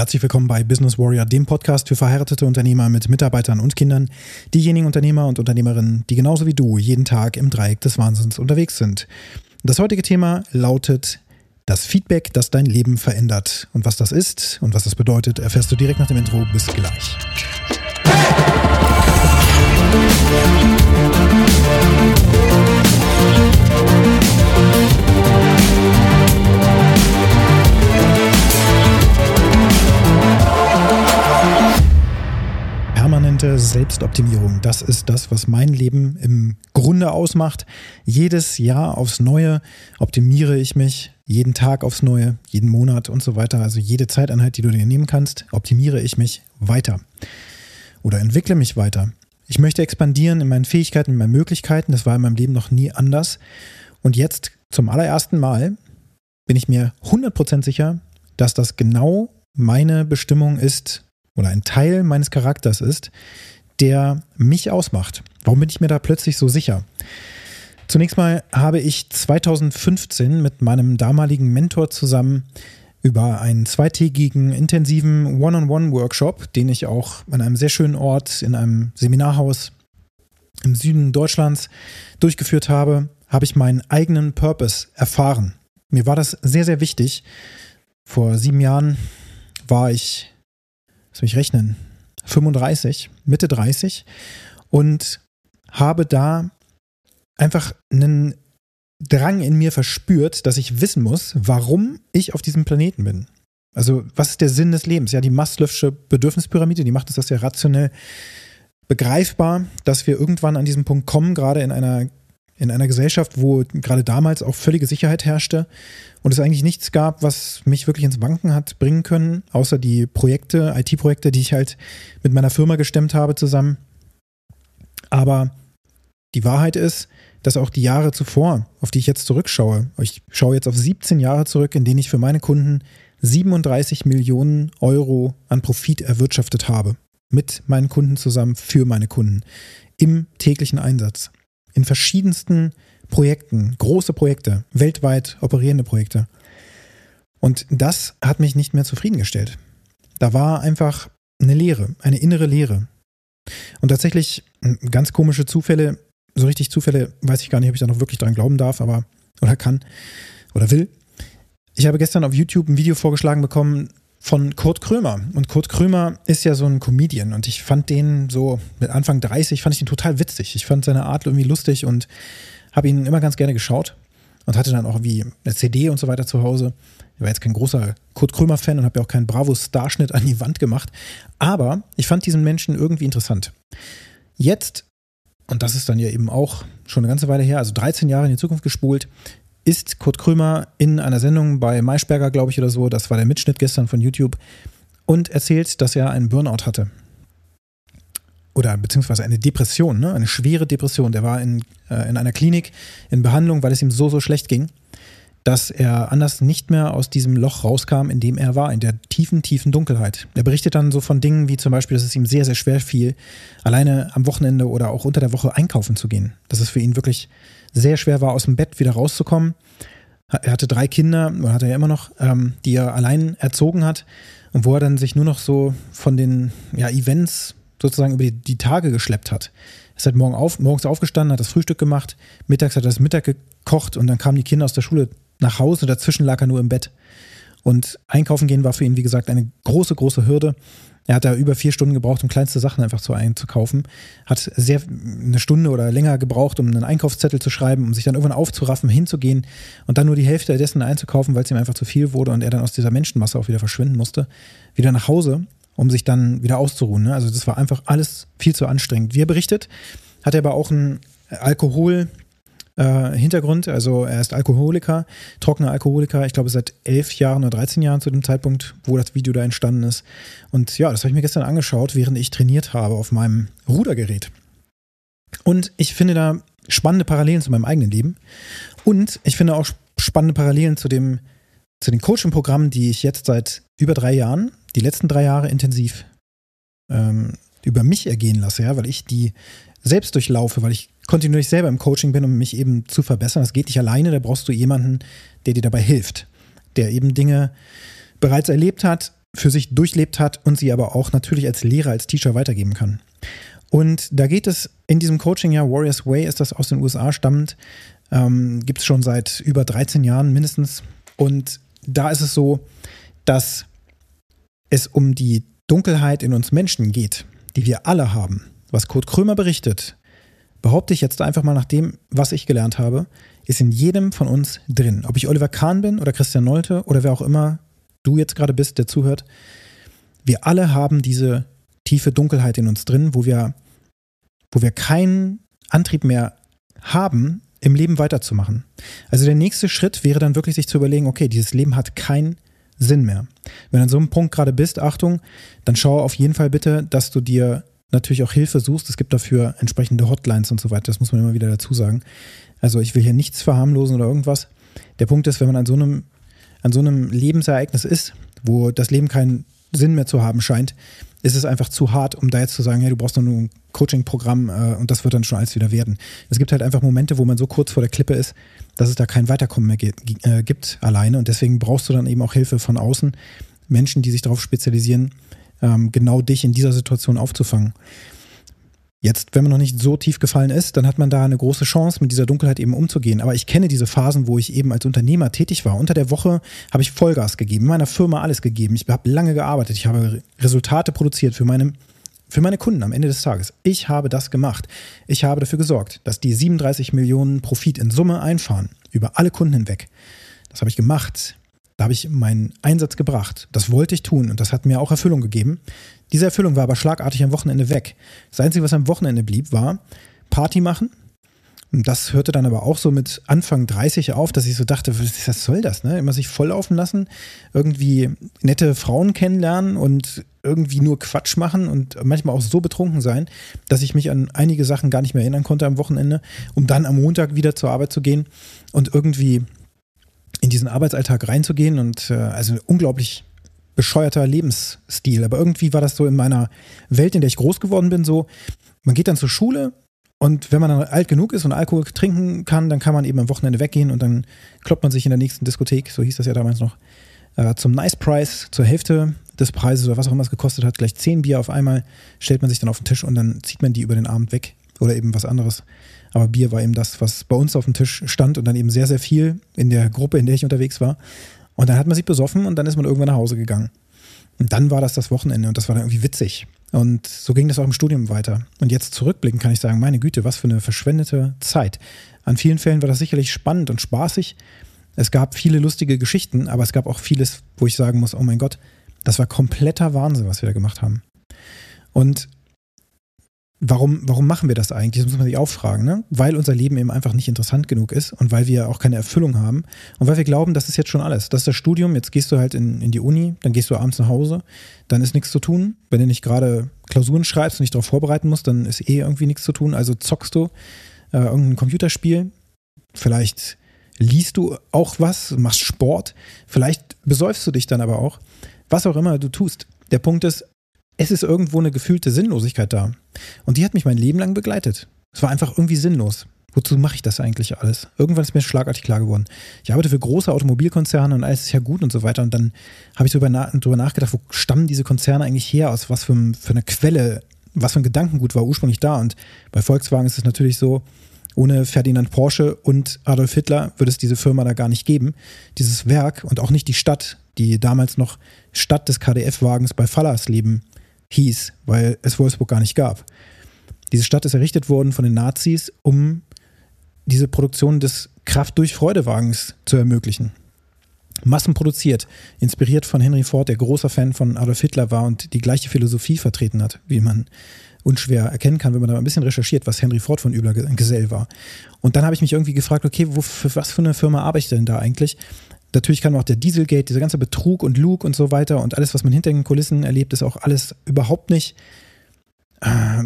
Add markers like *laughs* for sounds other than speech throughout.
Herzlich willkommen bei Business Warrior, dem Podcast für verheiratete Unternehmer mit Mitarbeitern und Kindern, diejenigen Unternehmer und Unternehmerinnen, die genauso wie du jeden Tag im Dreieck des Wahnsinns unterwegs sind. Das heutige Thema lautet das Feedback, das dein Leben verändert. Und was das ist und was das bedeutet, erfährst du direkt nach dem Intro. Bis gleich. Permanente Selbstoptimierung, das ist das, was mein Leben im Grunde ausmacht. Jedes Jahr aufs Neue optimiere ich mich, jeden Tag aufs Neue, jeden Monat und so weiter. Also jede Zeiteinheit, die du dir nehmen kannst, optimiere ich mich weiter oder entwickle mich weiter. Ich möchte expandieren in meinen Fähigkeiten, in meinen Möglichkeiten. Das war in meinem Leben noch nie anders. Und jetzt zum allerersten Mal bin ich mir 100% sicher, dass das genau meine Bestimmung ist oder ein Teil meines Charakters ist, der mich ausmacht. Warum bin ich mir da plötzlich so sicher? Zunächst mal habe ich 2015 mit meinem damaligen Mentor zusammen über einen zweitägigen intensiven One-on-One-Workshop, den ich auch an einem sehr schönen Ort in einem Seminarhaus im Süden Deutschlands durchgeführt habe, habe ich meinen eigenen Purpose erfahren. Mir war das sehr, sehr wichtig. Vor sieben Jahren war ich, lass mich rechnen, 35, Mitte 30 und habe da einfach einen Drang in mir verspürt, dass ich wissen muss, warum ich auf diesem Planeten bin. Also, was ist der Sinn des Lebens? Ja, die Maslow'sche Bedürfnispyramide, die macht es das ja rationell begreifbar, dass wir irgendwann an diesen Punkt kommen, gerade in einer, in einer Gesellschaft, wo gerade damals auch völlige Sicherheit herrschte und es eigentlich nichts gab, was mich wirklich ins Wanken hat bringen können, außer die Projekte, IT-Projekte, die ich halt mit meiner Firma gestemmt habe zusammen. Aber die Wahrheit ist, dass auch die Jahre zuvor, auf die ich jetzt zurückschaue, ich schaue jetzt auf 17 Jahre zurück, in denen ich für meine Kunden 37 Millionen Euro an Profit erwirtschaftet habe. Mit meinen Kunden zusammen, für meine Kunden. Im täglichen Einsatz. In verschiedensten Projekten, große Projekte, weltweit operierende Projekte. Und das hat mich nicht mehr zufriedengestellt. Da war einfach eine Leere, eine innere Leere. Und tatsächlich ganz komische Zufälle so richtig Zufälle weiß ich gar nicht, ob ich da noch wirklich dran glauben darf, aber oder kann oder will. Ich habe gestern auf YouTube ein Video vorgeschlagen bekommen von Kurt Krömer. Und Kurt Krömer ist ja so ein Comedian und ich fand den so mit Anfang 30, fand ich ihn total witzig. Ich fand seine Art irgendwie lustig und habe ihn immer ganz gerne geschaut und hatte dann auch wie eine CD und so weiter zu Hause. Ich war jetzt kein großer Kurt Krömer-Fan und habe ja auch keinen Bravo-Starschnitt an die Wand gemacht. Aber ich fand diesen Menschen irgendwie interessant. Jetzt und das ist dann ja eben auch schon eine ganze Weile her, also 13 Jahre in die Zukunft gespult, ist Kurt Krömer in einer Sendung bei Maischberger, glaube ich, oder so, das war der Mitschnitt gestern von YouTube, und erzählt, dass er einen Burnout hatte. Oder beziehungsweise eine Depression, ne? eine schwere Depression. Der war in, äh, in einer Klinik in Behandlung, weil es ihm so, so schlecht ging dass er anders nicht mehr aus diesem Loch rauskam, in dem er war, in der tiefen, tiefen Dunkelheit. Er berichtet dann so von Dingen wie zum Beispiel, dass es ihm sehr, sehr schwer fiel, alleine am Wochenende oder auch unter der Woche einkaufen zu gehen. Dass es für ihn wirklich sehr schwer war, aus dem Bett wieder rauszukommen. Er hatte drei Kinder, oder hat er ja immer noch, ähm, die er allein erzogen hat und wo er dann sich nur noch so von den ja, Events sozusagen über die, die Tage geschleppt hat. Er ist halt morgen auf, morgens aufgestanden, hat das Frühstück gemacht, mittags hat er das Mittag gekocht und dann kamen die Kinder aus der Schule nach Hause. Dazwischen lag er nur im Bett. Und einkaufen gehen war für ihn, wie gesagt, eine große, große Hürde. Er hat da über vier Stunden gebraucht, um kleinste Sachen einfach zu einzukaufen. Hat sehr eine Stunde oder länger gebraucht, um einen Einkaufszettel zu schreiben, um sich dann irgendwann aufzuraffen, hinzugehen und dann nur die Hälfte dessen einzukaufen, weil es ihm einfach zu viel wurde und er dann aus dieser Menschenmasse auch wieder verschwinden musste. Wieder nach Hause, um sich dann wieder auszuruhen. Ne? Also das war einfach alles viel zu anstrengend. Wie er berichtet, hat er aber auch ein Alkohol, äh, Hintergrund. Also er ist Alkoholiker, trockener Alkoholiker, ich glaube seit elf Jahren oder 13 Jahren zu dem Zeitpunkt, wo das Video da entstanden ist. Und ja, das habe ich mir gestern angeschaut, während ich trainiert habe auf meinem Rudergerät. Und ich finde da spannende Parallelen zu meinem eigenen Leben. Und ich finde auch spannende Parallelen zu dem, zu den Coaching-Programmen, die ich jetzt seit über drei Jahren, die letzten drei Jahre intensiv ähm, über mich ergehen lasse, ja, weil ich die selbst durchlaufe, weil ich kontinuierlich selber im Coaching bin, um mich eben zu verbessern. Das geht nicht alleine, da brauchst du jemanden, der dir dabei hilft, der eben Dinge bereits erlebt hat, für sich durchlebt hat und sie aber auch natürlich als Lehrer, als Teacher weitergeben kann. Und da geht es in diesem Coaching, ja, Warriors Way ist das aus den USA stammend, ähm, gibt es schon seit über 13 Jahren mindestens. Und da ist es so, dass es um die Dunkelheit in uns Menschen geht, die wir alle haben. Was Kurt Krömer berichtet, behaupte ich jetzt einfach mal nach dem, was ich gelernt habe, ist in jedem von uns drin. Ob ich Oliver Kahn bin oder Christian Nolte oder wer auch immer du jetzt gerade bist, der zuhört. Wir alle haben diese tiefe Dunkelheit in uns drin, wo wir, wo wir keinen Antrieb mehr haben, im Leben weiterzumachen. Also der nächste Schritt wäre dann wirklich sich zu überlegen, okay, dieses Leben hat keinen Sinn mehr. Wenn du an so einem Punkt gerade bist, Achtung, dann schau auf jeden Fall bitte, dass du dir natürlich auch Hilfe suchst. Es gibt dafür entsprechende Hotlines und so weiter. Das muss man immer wieder dazu sagen. Also ich will hier nichts verharmlosen oder irgendwas. Der Punkt ist, wenn man an so einem, an so einem Lebensereignis ist, wo das Leben keinen Sinn mehr zu haben scheint, ist es einfach zu hart, um da jetzt zu sagen, hey, du brauchst nur ein Coaching-Programm äh, und das wird dann schon alles wieder werden. Es gibt halt einfach Momente, wo man so kurz vor der Klippe ist, dass es da kein Weiterkommen mehr äh, gibt alleine und deswegen brauchst du dann eben auch Hilfe von außen, Menschen, die sich darauf spezialisieren, ähm, genau dich in dieser Situation aufzufangen. Jetzt, wenn man noch nicht so tief gefallen ist, dann hat man da eine große Chance, mit dieser Dunkelheit eben umzugehen. Aber ich kenne diese Phasen, wo ich eben als Unternehmer tätig war. Unter der Woche habe ich Vollgas gegeben, in meiner Firma alles gegeben. Ich habe lange gearbeitet. Ich habe Resultate produziert für meine, für meine Kunden am Ende des Tages. Ich habe das gemacht. Ich habe dafür gesorgt, dass die 37 Millionen Profit in Summe einfahren, über alle Kunden hinweg. Das habe ich gemacht. Da habe ich meinen Einsatz gebracht. Das wollte ich tun und das hat mir auch Erfüllung gegeben. Diese Erfüllung war aber schlagartig am Wochenende weg. Das Einzige, was am Wochenende blieb, war Party machen. Und das hörte dann aber auch so mit Anfang 30 auf, dass ich so dachte, was soll das, ne? Immer sich volllaufen lassen, irgendwie nette Frauen kennenlernen und irgendwie nur Quatsch machen und manchmal auch so betrunken sein, dass ich mich an einige Sachen gar nicht mehr erinnern konnte am Wochenende, um dann am Montag wieder zur Arbeit zu gehen und irgendwie in diesen Arbeitsalltag reinzugehen und äh, also unglaublich bescheuerter Lebensstil. Aber irgendwie war das so in meiner Welt, in der ich groß geworden bin, so, man geht dann zur Schule und wenn man dann alt genug ist und Alkohol trinken kann, dann kann man eben am Wochenende weggehen und dann kloppt man sich in der nächsten Diskothek, so hieß das ja damals noch, äh, zum Nice Price, zur Hälfte des Preises oder was auch immer es gekostet hat, gleich zehn Bier auf einmal, stellt man sich dann auf den Tisch und dann zieht man die über den Abend weg oder eben was anderes. Aber Bier war eben das, was bei uns auf dem Tisch stand und dann eben sehr, sehr viel in der Gruppe, in der ich unterwegs war. Und dann hat man sich besoffen und dann ist man irgendwann nach Hause gegangen. Und dann war das das Wochenende und das war dann irgendwie witzig. Und so ging das auch im Studium weiter. Und jetzt zurückblicken kann ich sagen, meine Güte, was für eine verschwendete Zeit. An vielen Fällen war das sicherlich spannend und spaßig. Es gab viele lustige Geschichten, aber es gab auch vieles, wo ich sagen muss, oh mein Gott, das war kompletter Wahnsinn, was wir da gemacht haben. Und Warum, warum machen wir das eigentlich? Das muss man sich auch fragen, ne? Weil unser Leben eben einfach nicht interessant genug ist und weil wir auch keine Erfüllung haben und weil wir glauben, das ist jetzt schon alles. Das ist das Studium, jetzt gehst du halt in, in die Uni, dann gehst du abends nach Hause, dann ist nichts zu tun. Wenn du nicht gerade Klausuren schreibst und dich darauf vorbereiten musst, dann ist eh irgendwie nichts zu tun. Also zockst du äh, irgendein Computerspiel, vielleicht liest du auch was, machst Sport, vielleicht besäufst du dich dann aber auch. Was auch immer du tust. Der Punkt ist, es ist irgendwo eine gefühlte Sinnlosigkeit da. Und die hat mich mein Leben lang begleitet. Es war einfach irgendwie sinnlos. Wozu mache ich das eigentlich alles? Irgendwann ist mir schlagartig klar geworden. Ich arbeite für große Automobilkonzerne und alles ist ja gut und so weiter. Und dann habe ich darüber, na darüber nachgedacht, wo stammen diese Konzerne eigentlich her? Aus was für, für eine Quelle, was für ein Gedankengut war ursprünglich da? Und bei Volkswagen ist es natürlich so, ohne Ferdinand Porsche und Adolf Hitler würde es diese Firma da gar nicht geben. Dieses Werk und auch nicht die Stadt, die damals noch Stadt des KDF-Wagens bei Fallersleben hieß, weil es Wolfsburg gar nicht gab. Diese Stadt ist errichtet worden von den Nazis, um diese Produktion des Kraft durch Freudewagens zu ermöglichen. Massenproduziert, inspiriert von Henry Ford, der großer Fan von Adolf Hitler war und die gleiche Philosophie vertreten hat, wie man unschwer erkennen kann, wenn man da ein bisschen recherchiert, was Henry Ford von übler Gesell war. Und dann habe ich mich irgendwie gefragt, okay, wo, für was für eine Firma arbeite ich denn da eigentlich? Natürlich kann auch der Dieselgate, dieser ganze Betrug und Lug und so weiter und alles, was man hinter den Kulissen erlebt, ist auch alles überhaupt nicht äh,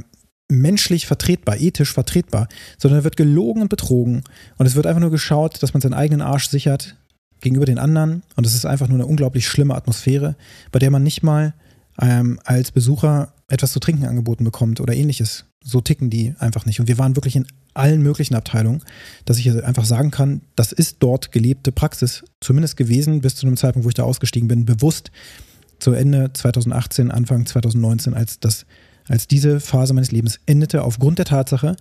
menschlich vertretbar, ethisch vertretbar, sondern da wird gelogen und betrogen. Und es wird einfach nur geschaut, dass man seinen eigenen Arsch sichert gegenüber den anderen. Und es ist einfach nur eine unglaublich schlimme Atmosphäre, bei der man nicht mal ähm, als Besucher etwas zu trinken angeboten bekommt oder ähnliches. So ticken die einfach nicht. Und wir waren wirklich in allen möglichen Abteilungen, dass ich einfach sagen kann, das ist dort gelebte Praxis, zumindest gewesen bis zu einem Zeitpunkt, wo ich da ausgestiegen bin, bewusst zu Ende 2018, Anfang 2019, als, das, als diese Phase meines Lebens endete, aufgrund der Tatsache,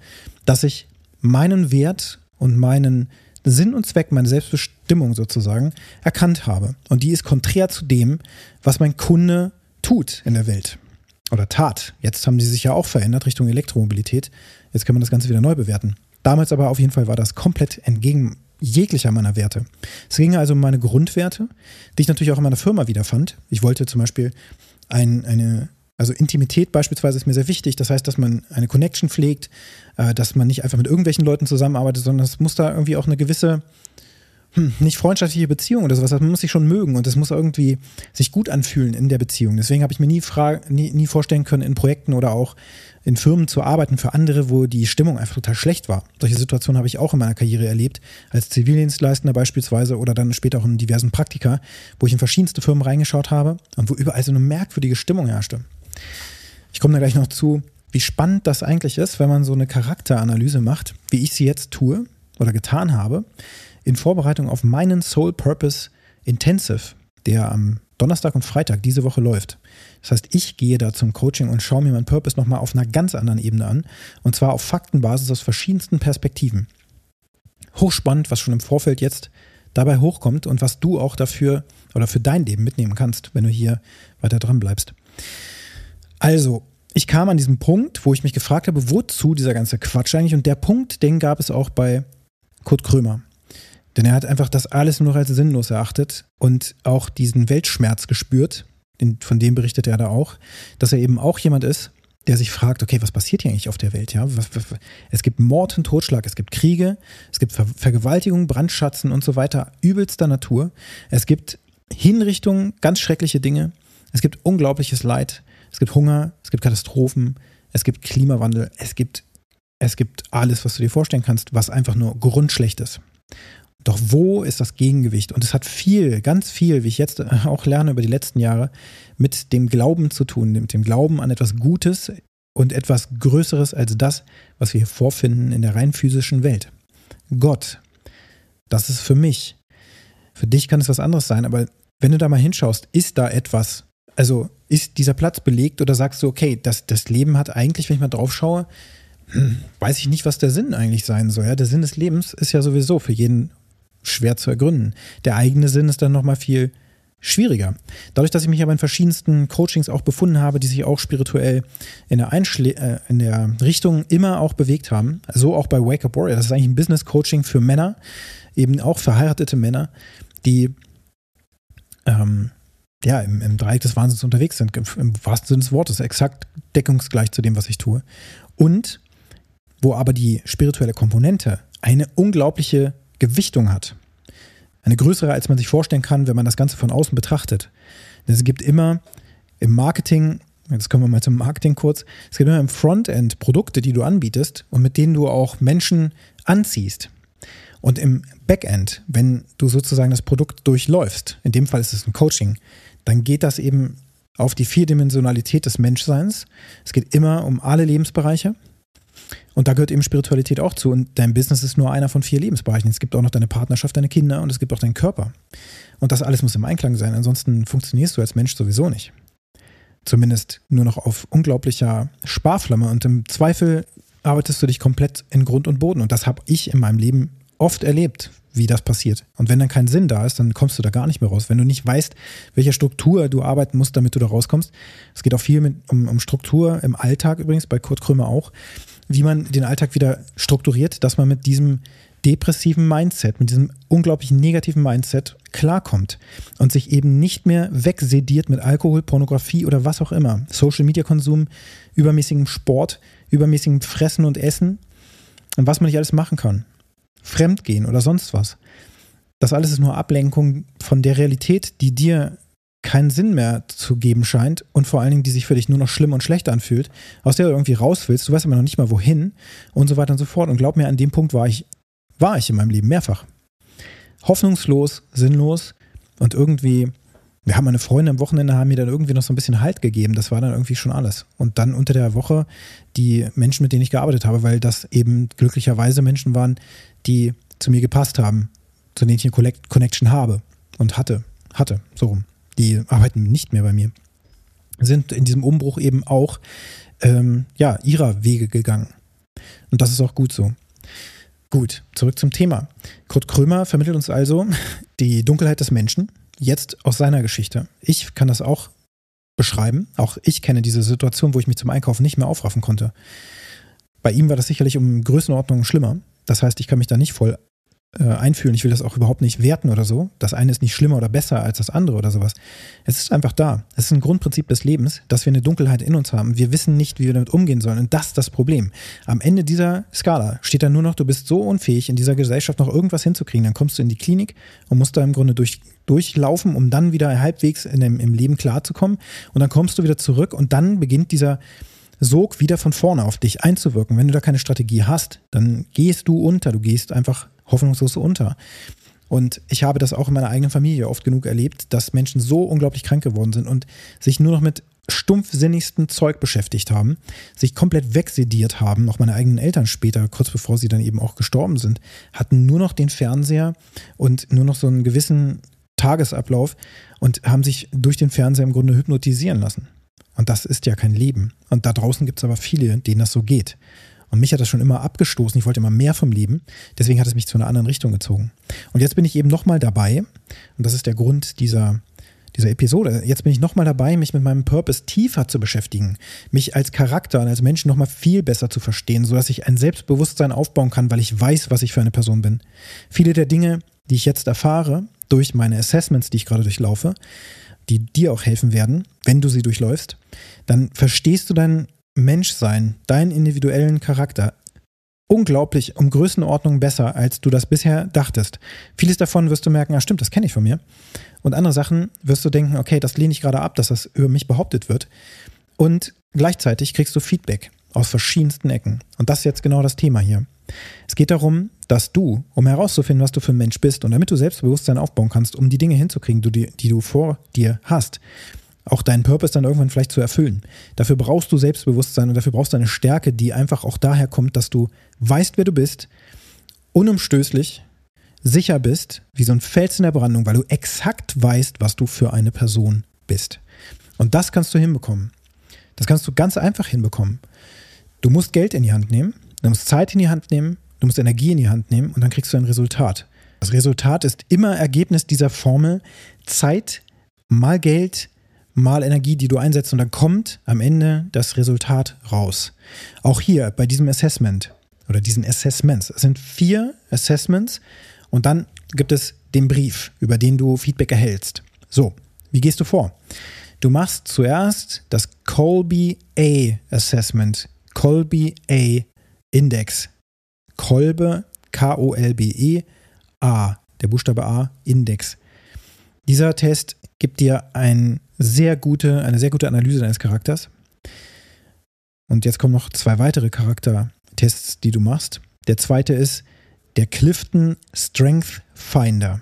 dass ich meinen Wert und meinen Sinn und Zweck, meine Selbstbestimmung sozusagen, erkannt habe. Und die ist konträr zu dem, was mein Kunde tut in der Welt. Oder tat. Jetzt haben die sich ja auch verändert Richtung Elektromobilität. Jetzt kann man das Ganze wieder neu bewerten. Damals aber auf jeden Fall war das komplett entgegen jeglicher meiner Werte. Es ging also um meine Grundwerte, die ich natürlich auch in meiner Firma wiederfand. Ich wollte zum Beispiel ein, eine, also Intimität beispielsweise ist mir sehr wichtig. Das heißt, dass man eine Connection pflegt, äh, dass man nicht einfach mit irgendwelchen Leuten zusammenarbeitet, sondern es muss da irgendwie auch eine gewisse hm, nicht freundschaftliche Beziehung oder sowas, man muss sich schon mögen und es muss irgendwie sich gut anfühlen in der Beziehung. Deswegen habe ich mir nie, nie, nie vorstellen können, in Projekten oder auch in Firmen zu arbeiten für andere, wo die Stimmung einfach total schlecht war. Solche Situationen habe ich auch in meiner Karriere erlebt, als Zivildienstleistender beispielsweise oder dann später auch in diversen Praktika, wo ich in verschiedenste Firmen reingeschaut habe und wo überall so eine merkwürdige Stimmung herrschte. Ich komme da gleich noch zu, wie spannend das eigentlich ist, wenn man so eine Charakteranalyse macht, wie ich sie jetzt tue oder getan habe in Vorbereitung auf meinen Soul Purpose Intensive, der am Donnerstag und Freitag diese Woche läuft. Das heißt, ich gehe da zum Coaching und schaue mir meinen Purpose nochmal auf einer ganz anderen Ebene an. Und zwar auf Faktenbasis aus verschiedensten Perspektiven. Hochspannend, was schon im Vorfeld jetzt dabei hochkommt und was du auch dafür oder für dein Leben mitnehmen kannst, wenn du hier weiter dran bleibst. Also, ich kam an diesem Punkt, wo ich mich gefragt habe, wozu dieser ganze Quatsch eigentlich? Und der Punkt, den gab es auch bei Kurt Krömer. Denn er hat einfach das alles nur noch als sinnlos erachtet und auch diesen Weltschmerz gespürt, von dem berichtet er da auch, dass er eben auch jemand ist, der sich fragt, okay, was passiert hier eigentlich auf der Welt? Ja, es gibt Mord und Totschlag, es gibt Kriege, es gibt Ver Vergewaltigung, Brandschatzen und so weiter, übelster Natur. Es gibt Hinrichtungen, ganz schreckliche Dinge. Es gibt unglaubliches Leid. Es gibt Hunger, es gibt Katastrophen, es gibt Klimawandel, es gibt, es gibt alles, was du dir vorstellen kannst, was einfach nur grundschlecht ist. Doch wo ist das Gegengewicht? Und es hat viel, ganz viel, wie ich jetzt auch lerne über die letzten Jahre, mit dem Glauben zu tun, mit dem Glauben an etwas Gutes und etwas Größeres als das, was wir hier vorfinden in der rein physischen Welt. Gott, das ist für mich. Für dich kann es was anderes sein, aber wenn du da mal hinschaust, ist da etwas, also ist dieser Platz belegt oder sagst du, okay, das, das Leben hat eigentlich, wenn ich mal drauf schaue, hm, weiß ich nicht, was der Sinn eigentlich sein soll. Ja? Der Sinn des Lebens ist ja sowieso für jeden schwer zu ergründen. Der eigene Sinn ist dann nochmal viel schwieriger. Dadurch, dass ich mich aber in verschiedensten Coachings auch befunden habe, die sich auch spirituell in der, Einschle äh, in der Richtung immer auch bewegt haben, so auch bei Wake Up Warrior, das ist eigentlich ein Business Coaching für Männer, eben auch verheiratete Männer, die ähm, ja, im, im, Dreieck des Wahnsinns unterwegs sind, im wahrsten Sinne des Wortes, exakt deckungsgleich zu dem, was ich tue. Und wo aber die spirituelle Komponente eine unglaubliche Gewichtung hat. Eine größere, als man sich vorstellen kann, wenn man das Ganze von außen betrachtet. Denn es gibt immer im Marketing, jetzt kommen wir mal zum Marketing kurz, es gibt immer im Frontend Produkte, die du anbietest und mit denen du auch Menschen anziehst. Und im Backend, wenn du sozusagen das Produkt durchläufst, in dem Fall ist es ein Coaching, dann geht das eben auf die Vierdimensionalität des Menschseins. Es geht immer um alle Lebensbereiche. Und da gehört eben Spiritualität auch zu. Und dein Business ist nur einer von vier Lebensbereichen. Es gibt auch noch deine Partnerschaft, deine Kinder und es gibt auch deinen Körper. Und das alles muss im Einklang sein. Ansonsten funktionierst du als Mensch sowieso nicht. Zumindest nur noch auf unglaublicher Sparflamme. Und im Zweifel arbeitest du dich komplett in Grund und Boden. Und das habe ich in meinem Leben oft erlebt, wie das passiert. Und wenn dann kein Sinn da ist, dann kommst du da gar nicht mehr raus. Wenn du nicht weißt, welche Struktur du arbeiten musst, damit du da rauskommst. Es geht auch viel mit, um, um Struktur im Alltag übrigens, bei Kurt Krömer auch wie man den Alltag wieder strukturiert, dass man mit diesem depressiven Mindset, mit diesem unglaublich negativen Mindset klarkommt und sich eben nicht mehr wegsediert mit Alkohol, Pornografie oder was auch immer. Social Media Konsum, übermäßigem Sport, übermäßigem Fressen und Essen und was man nicht alles machen kann. Fremdgehen oder sonst was. Das alles ist nur Ablenkung von der Realität, die dir keinen Sinn mehr zu geben scheint und vor allen Dingen, die sich für dich nur noch schlimm und schlecht anfühlt, aus der du irgendwie raus willst, du weißt aber noch nicht mal wohin und so weiter und so fort. Und glaub mir, an dem Punkt war ich, war ich in meinem Leben mehrfach. Hoffnungslos, sinnlos und irgendwie, wir haben eine Freundin am Wochenende, haben mir dann irgendwie noch so ein bisschen Halt gegeben. Das war dann irgendwie schon alles. Und dann unter der Woche die Menschen, mit denen ich gearbeitet habe, weil das eben glücklicherweise Menschen waren, die zu mir gepasst haben, zu denen ich eine Connection habe und hatte, hatte, so rum. Die arbeiten nicht mehr bei mir, sind in diesem Umbruch eben auch ähm, ja, ihrer Wege gegangen. Und das ist auch gut so. Gut, zurück zum Thema. Kurt Krömer vermittelt uns also *laughs* die Dunkelheit des Menschen, jetzt aus seiner Geschichte. Ich kann das auch beschreiben. Auch ich kenne diese Situation, wo ich mich zum Einkaufen nicht mehr aufraffen konnte. Bei ihm war das sicherlich um Größenordnungen schlimmer. Das heißt, ich kann mich da nicht voll äh, einfühlen. Ich will das auch überhaupt nicht werten oder so. Das eine ist nicht schlimmer oder besser als das andere oder sowas. Es ist einfach da. Es ist ein Grundprinzip des Lebens, dass wir eine Dunkelheit in uns haben. Wir wissen nicht, wie wir damit umgehen sollen. Und das ist das Problem. Am Ende dieser Skala steht dann nur noch, du bist so unfähig, in dieser Gesellschaft noch irgendwas hinzukriegen. Dann kommst du in die Klinik und musst da im Grunde durch, durchlaufen, um dann wieder halbwegs in dem, im Leben klarzukommen. Und dann kommst du wieder zurück und dann beginnt dieser Sog wieder von vorne auf dich einzuwirken. Wenn du da keine Strategie hast, dann gehst du unter. Du gehst einfach hoffnungslos unter. Und ich habe das auch in meiner eigenen Familie oft genug erlebt, dass Menschen so unglaublich krank geworden sind und sich nur noch mit stumpfsinnigsten Zeug beschäftigt haben, sich komplett wegsediert haben. Auch meine eigenen Eltern später, kurz bevor sie dann eben auch gestorben sind, hatten nur noch den Fernseher und nur noch so einen gewissen Tagesablauf und haben sich durch den Fernseher im Grunde hypnotisieren lassen. Und das ist ja kein Leben. Und da draußen gibt es aber viele, denen das so geht. Und mich hat das schon immer abgestoßen. Ich wollte immer mehr vom Leben. Deswegen hat es mich zu einer anderen Richtung gezogen. Und jetzt bin ich eben nochmal dabei. Und das ist der Grund dieser, dieser Episode. Jetzt bin ich nochmal dabei, mich mit meinem Purpose tiefer zu beschäftigen. Mich als Charakter und als Mensch nochmal viel besser zu verstehen, sodass ich ein Selbstbewusstsein aufbauen kann, weil ich weiß, was ich für eine Person bin. Viele der Dinge, die ich jetzt erfahre, durch meine Assessments, die ich gerade durchlaufe, die dir auch helfen werden, wenn du sie durchläufst, dann verstehst du dein Menschsein, deinen individuellen Charakter unglaublich um Größenordnung besser, als du das bisher dachtest. Vieles davon wirst du merken, ah stimmt, das kenne ich von mir. Und andere Sachen wirst du denken, okay, das lehne ich gerade ab, dass das über mich behauptet wird. Und gleichzeitig kriegst du Feedback aus verschiedensten Ecken. Und das ist jetzt genau das Thema hier. Es geht darum, dass du, um herauszufinden, was du für ein Mensch bist und damit du Selbstbewusstsein aufbauen kannst, um die Dinge hinzukriegen, die, die du vor dir hast, auch deinen Purpose dann irgendwann vielleicht zu erfüllen. Dafür brauchst du Selbstbewusstsein und dafür brauchst du eine Stärke, die einfach auch daher kommt, dass du weißt, wer du bist, unumstößlich, sicher bist, wie so ein Fels in der Brandung, weil du exakt weißt, was du für eine Person bist. Und das kannst du hinbekommen. Das kannst du ganz einfach hinbekommen. Du musst Geld in die Hand nehmen, du musst Zeit in die Hand nehmen, du musst Energie in die Hand nehmen und dann kriegst du ein Resultat. Das Resultat ist immer Ergebnis dieser Formel Zeit mal Geld mal Energie, die du einsetzt und dann kommt am Ende das Resultat raus. Auch hier bei diesem Assessment oder diesen Assessments. Es sind vier Assessments und dann gibt es den Brief, über den du Feedback erhältst. So, wie gehst du vor? Du machst zuerst das Colby A Assessment, Colby A Index. Kolbe, K-O-L-B-E, A, der Buchstabe A, Index. Dieser Test gibt dir ein sehr gute, eine sehr gute Analyse deines Charakters. Und jetzt kommen noch zwei weitere Charaktertests, die du machst. Der zweite ist der Clifton Strength Finder.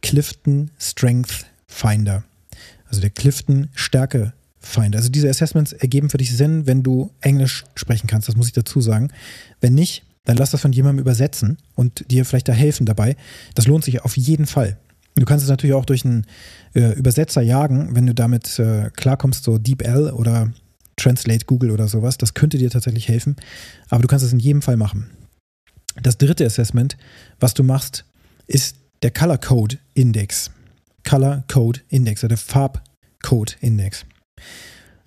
Clifton Strength Finder. Also der Clifton Stärke Finder. Also diese Assessments ergeben für dich Sinn, wenn du Englisch sprechen kannst, das muss ich dazu sagen. Wenn nicht, dann lass das von jemandem übersetzen und dir vielleicht da helfen dabei. Das lohnt sich auf jeden Fall. Du kannst es natürlich auch durch einen äh, Übersetzer jagen, wenn du damit äh, klarkommst, so DeepL oder Translate Google oder sowas. Das könnte dir tatsächlich helfen. Aber du kannst es in jedem Fall machen. Das dritte Assessment, was du machst, ist der Color Code Index. Color Code Index oder Farbcode Index.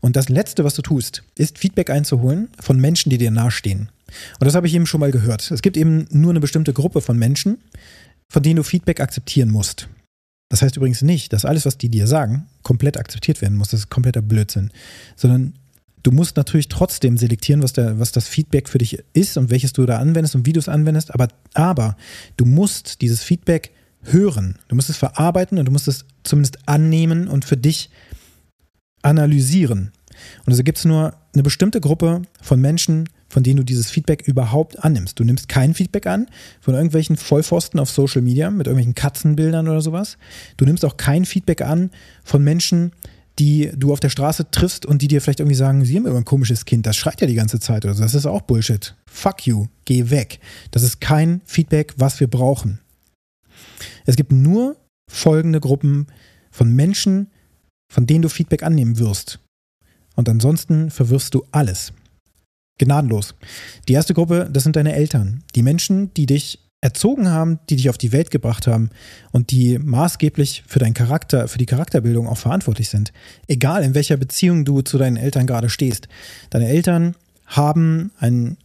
Und das letzte, was du tust, ist Feedback einzuholen von Menschen, die dir nahestehen. Und das habe ich eben schon mal gehört. Es gibt eben nur eine bestimmte Gruppe von Menschen, von denen du Feedback akzeptieren musst. Das heißt übrigens nicht, dass alles, was die dir sagen, komplett akzeptiert werden muss. Das ist kompletter Blödsinn. Sondern du musst natürlich trotzdem selektieren, was, der, was das Feedback für dich ist und welches du da anwendest und wie du es anwendest. Aber, aber du musst dieses Feedback hören. Du musst es verarbeiten und du musst es zumindest annehmen und für dich analysieren. Und also gibt es nur eine bestimmte Gruppe von Menschen, von denen du dieses Feedback überhaupt annimmst. Du nimmst kein Feedback an von irgendwelchen Vollpfosten auf Social Media mit irgendwelchen Katzenbildern oder sowas. Du nimmst auch kein Feedback an von Menschen, die du auf der Straße triffst und die dir vielleicht irgendwie sagen, sie haben immer ein komisches Kind, das schreit ja die ganze Zeit oder so. Das ist auch Bullshit. Fuck you, geh weg. Das ist kein Feedback, was wir brauchen. Es gibt nur folgende Gruppen von Menschen, von denen du Feedback annehmen wirst. Und ansonsten verwirfst du alles. Gnadenlos. Die erste Gruppe, das sind deine Eltern. Die Menschen, die dich erzogen haben, die dich auf die Welt gebracht haben und die maßgeblich für deinen Charakter, für die Charakterbildung auch verantwortlich sind. Egal in welcher Beziehung du zu deinen Eltern gerade stehst. Deine Eltern haben ein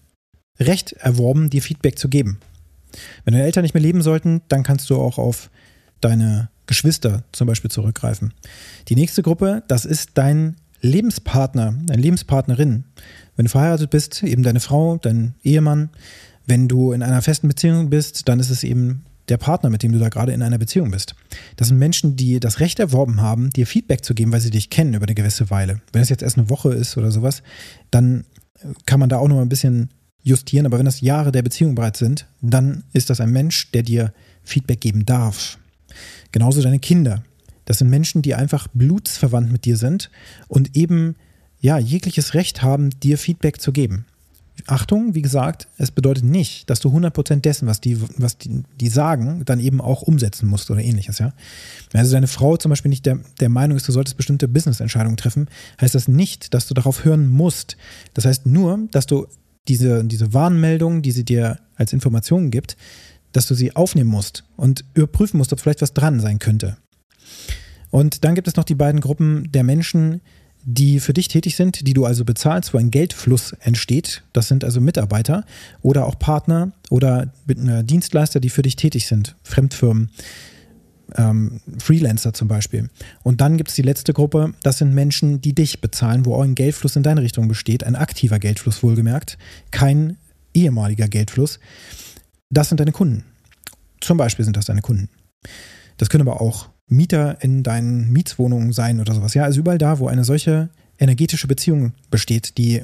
Recht erworben, dir Feedback zu geben. Wenn deine Eltern nicht mehr leben sollten, dann kannst du auch auf deine Geschwister zum Beispiel zurückgreifen. Die nächste Gruppe, das ist dein Lebenspartner, deine Lebenspartnerin. Wenn du verheiratet bist, eben deine Frau, dein Ehemann. Wenn du in einer festen Beziehung bist, dann ist es eben der Partner, mit dem du da gerade in einer Beziehung bist. Das sind Menschen, die das Recht erworben haben, dir Feedback zu geben, weil sie dich kennen über eine gewisse Weile. Wenn es jetzt erst eine Woche ist oder sowas, dann kann man da auch noch ein bisschen justieren. Aber wenn das Jahre der Beziehung bereits sind, dann ist das ein Mensch, der dir Feedback geben darf. Genauso deine Kinder. Das sind Menschen, die einfach blutsverwandt mit dir sind und eben ja jegliches Recht haben, dir Feedback zu geben. Achtung, wie gesagt, es bedeutet nicht, dass du 100% dessen, was die, was die, die sagen, dann eben auch umsetzen musst oder ähnliches, ja. Wenn also deine Frau zum Beispiel nicht der, der Meinung ist, du solltest bestimmte Business-Entscheidungen treffen, heißt das nicht, dass du darauf hören musst. Das heißt nur, dass du diese, diese Warnmeldung, die sie dir als Information gibt, dass du sie aufnehmen musst und überprüfen musst, ob vielleicht was dran sein könnte. Und dann gibt es noch die beiden Gruppen der Menschen, die für dich tätig sind, die du also bezahlst, wo ein Geldfluss entsteht. Das sind also Mitarbeiter oder auch Partner oder Dienstleister, die für dich tätig sind, Fremdfirmen, ähm, Freelancer zum Beispiel. Und dann gibt es die letzte Gruppe, das sind Menschen, die dich bezahlen, wo auch ein Geldfluss in deine Richtung besteht, ein aktiver Geldfluss wohlgemerkt, kein ehemaliger Geldfluss. Das sind deine Kunden. Zum Beispiel sind das deine Kunden. Das können aber auch Mieter in deinen Mietswohnungen sein oder sowas. Ja, also überall da, wo eine solche energetische Beziehung besteht, die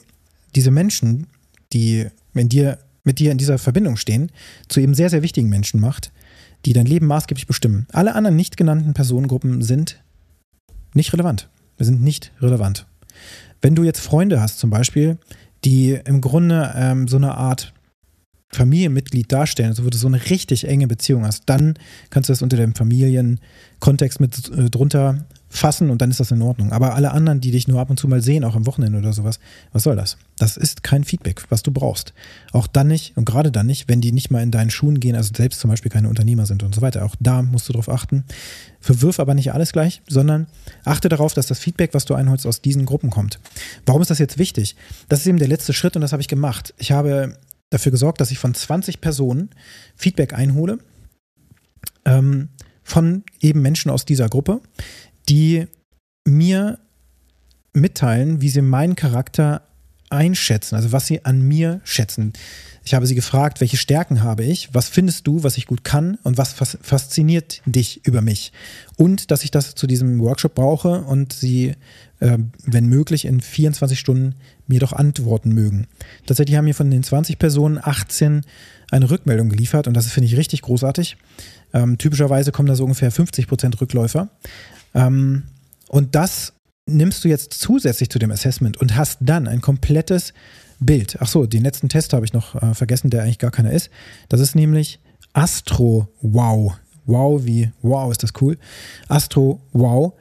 diese Menschen, die in dir, mit dir in dieser Verbindung stehen, zu eben sehr, sehr wichtigen Menschen macht, die dein Leben maßgeblich bestimmen. Alle anderen nicht genannten Personengruppen sind nicht relevant. Wir sind nicht relevant. Wenn du jetzt Freunde hast zum Beispiel, die im Grunde ähm, so eine Art Familienmitglied darstellen, also wo du so eine richtig enge Beziehung hast, dann kannst du das unter dem Familienkontext mit äh, drunter fassen und dann ist das in Ordnung. Aber alle anderen, die dich nur ab und zu mal sehen, auch am Wochenende oder sowas, was soll das? Das ist kein Feedback, was du brauchst. Auch dann nicht und gerade dann nicht, wenn die nicht mal in deinen Schuhen gehen, also selbst zum Beispiel keine Unternehmer sind und so weiter. Auch da musst du drauf achten. Verwirf aber nicht alles gleich, sondern achte darauf, dass das Feedback, was du einholst, aus diesen Gruppen kommt. Warum ist das jetzt wichtig? Das ist eben der letzte Schritt und das habe ich gemacht. Ich habe dafür gesorgt, dass ich von 20 Personen Feedback einhole, ähm, von eben Menschen aus dieser Gruppe, die mir mitteilen, wie sie meinen Charakter einschätzen, also was sie an mir schätzen. Ich habe sie gefragt, welche Stärken habe ich, was findest du, was ich gut kann und was fasziniert dich über mich. Und dass ich das zu diesem Workshop brauche und sie, äh, wenn möglich, in 24 Stunden mir doch antworten mögen. Tatsächlich haben mir von den 20 Personen 18 eine Rückmeldung geliefert und das finde ich richtig großartig. Ähm, typischerweise kommen da so ungefähr 50 Prozent Rückläufer. Ähm, und das nimmst du jetzt zusätzlich zu dem Assessment und hast dann ein komplettes Bild. Ach so, den letzten Test habe ich noch äh, vergessen, der eigentlich gar keiner ist. Das ist nämlich Astro Wow. Wow, wie wow ist das cool. Astro Wow.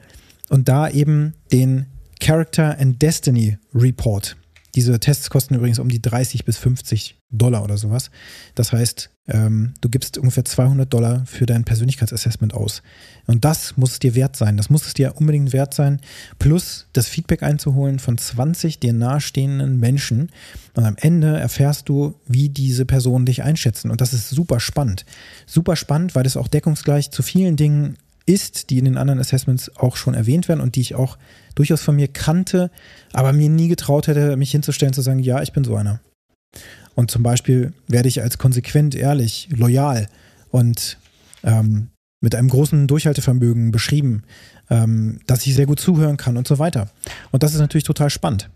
Und da eben den Character and Destiny Report. Diese Tests kosten übrigens um die 30 bis 50 Dollar oder sowas. Das heißt, ähm, du gibst ungefähr 200 Dollar für dein Persönlichkeitsassessment aus. Und das muss es dir wert sein. Das muss es dir unbedingt wert sein. Plus das Feedback einzuholen von 20 dir nahestehenden Menschen. Und am Ende erfährst du, wie diese Personen dich einschätzen. Und das ist super spannend. Super spannend, weil es auch deckungsgleich zu vielen Dingen ist, die in den anderen Assessments auch schon erwähnt werden und die ich auch durchaus von mir kannte, aber mir nie getraut hätte, mich hinzustellen zu sagen, ja, ich bin so einer. Und zum Beispiel werde ich als konsequent, ehrlich, loyal und ähm, mit einem großen Durchhaltevermögen beschrieben, ähm, dass ich sehr gut zuhören kann und so weiter. Und das ist natürlich total spannend.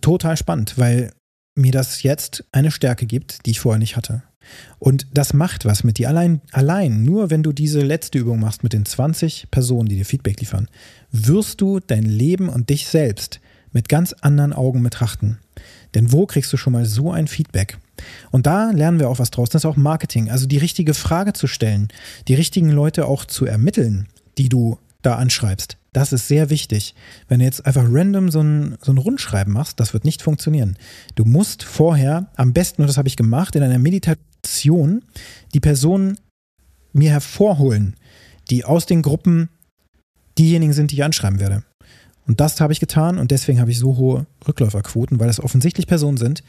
Total spannend, weil mir das jetzt eine Stärke gibt, die ich vorher nicht hatte. Und das macht was mit dir. Allein, allein, nur wenn du diese letzte Übung machst mit den 20 Personen, die dir Feedback liefern, wirst du dein Leben und dich selbst mit ganz anderen Augen betrachten. Denn wo kriegst du schon mal so ein Feedback? Und da lernen wir auch was draus. Das ist auch Marketing. Also die richtige Frage zu stellen, die richtigen Leute auch zu ermitteln, die du da anschreibst. Das ist sehr wichtig. Wenn du jetzt einfach random so ein, so ein Rundschreiben machst, das wird nicht funktionieren. Du musst vorher, am besten, und das habe ich gemacht, in einer Meditation die Personen mir hervorholen, die aus den Gruppen diejenigen sind, die ich anschreiben werde. Und das habe ich getan und deswegen habe ich so hohe Rückläuferquoten, weil das offensichtlich Personen sind,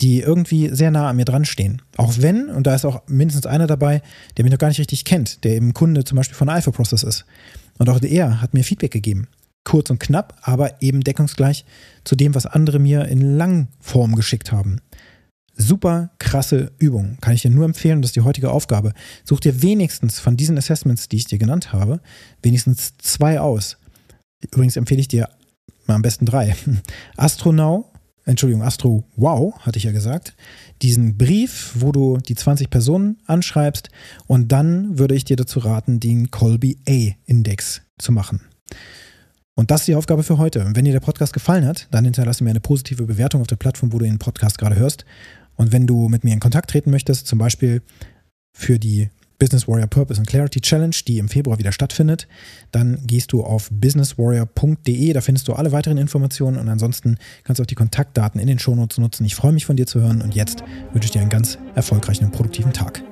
die irgendwie sehr nah an mir dran stehen. Auch wenn, und da ist auch mindestens einer dabei, der mich noch gar nicht richtig kennt, der eben Kunde zum Beispiel von Alpha Process ist. Und auch er hat mir Feedback gegeben. Kurz und knapp, aber eben deckungsgleich zu dem, was andere mir in Langform geschickt haben. Super krasse Übung. Kann ich dir nur empfehlen. Das ist die heutige Aufgabe. Such dir wenigstens von diesen Assessments, die ich dir genannt habe, wenigstens zwei aus. Übrigens empfehle ich dir mal am besten drei. *laughs* Astronau Entschuldigung, Astro Wow, hatte ich ja gesagt, diesen Brief, wo du die 20 Personen anschreibst und dann würde ich dir dazu raten, den Colby A-Index zu machen. Und das ist die Aufgabe für heute. Wenn dir der Podcast gefallen hat, dann hinterlasse mir eine positive Bewertung auf der Plattform, wo du den Podcast gerade hörst. Und wenn du mit mir in Kontakt treten möchtest, zum Beispiel für die Business Warrior Purpose and Clarity Challenge, die im Februar wieder stattfindet, dann gehst du auf businesswarrior.de, da findest du alle weiteren Informationen und ansonsten kannst du auch die Kontaktdaten in den Shownotes nutzen. Ich freue mich von dir zu hören und jetzt wünsche ich dir einen ganz erfolgreichen und produktiven Tag.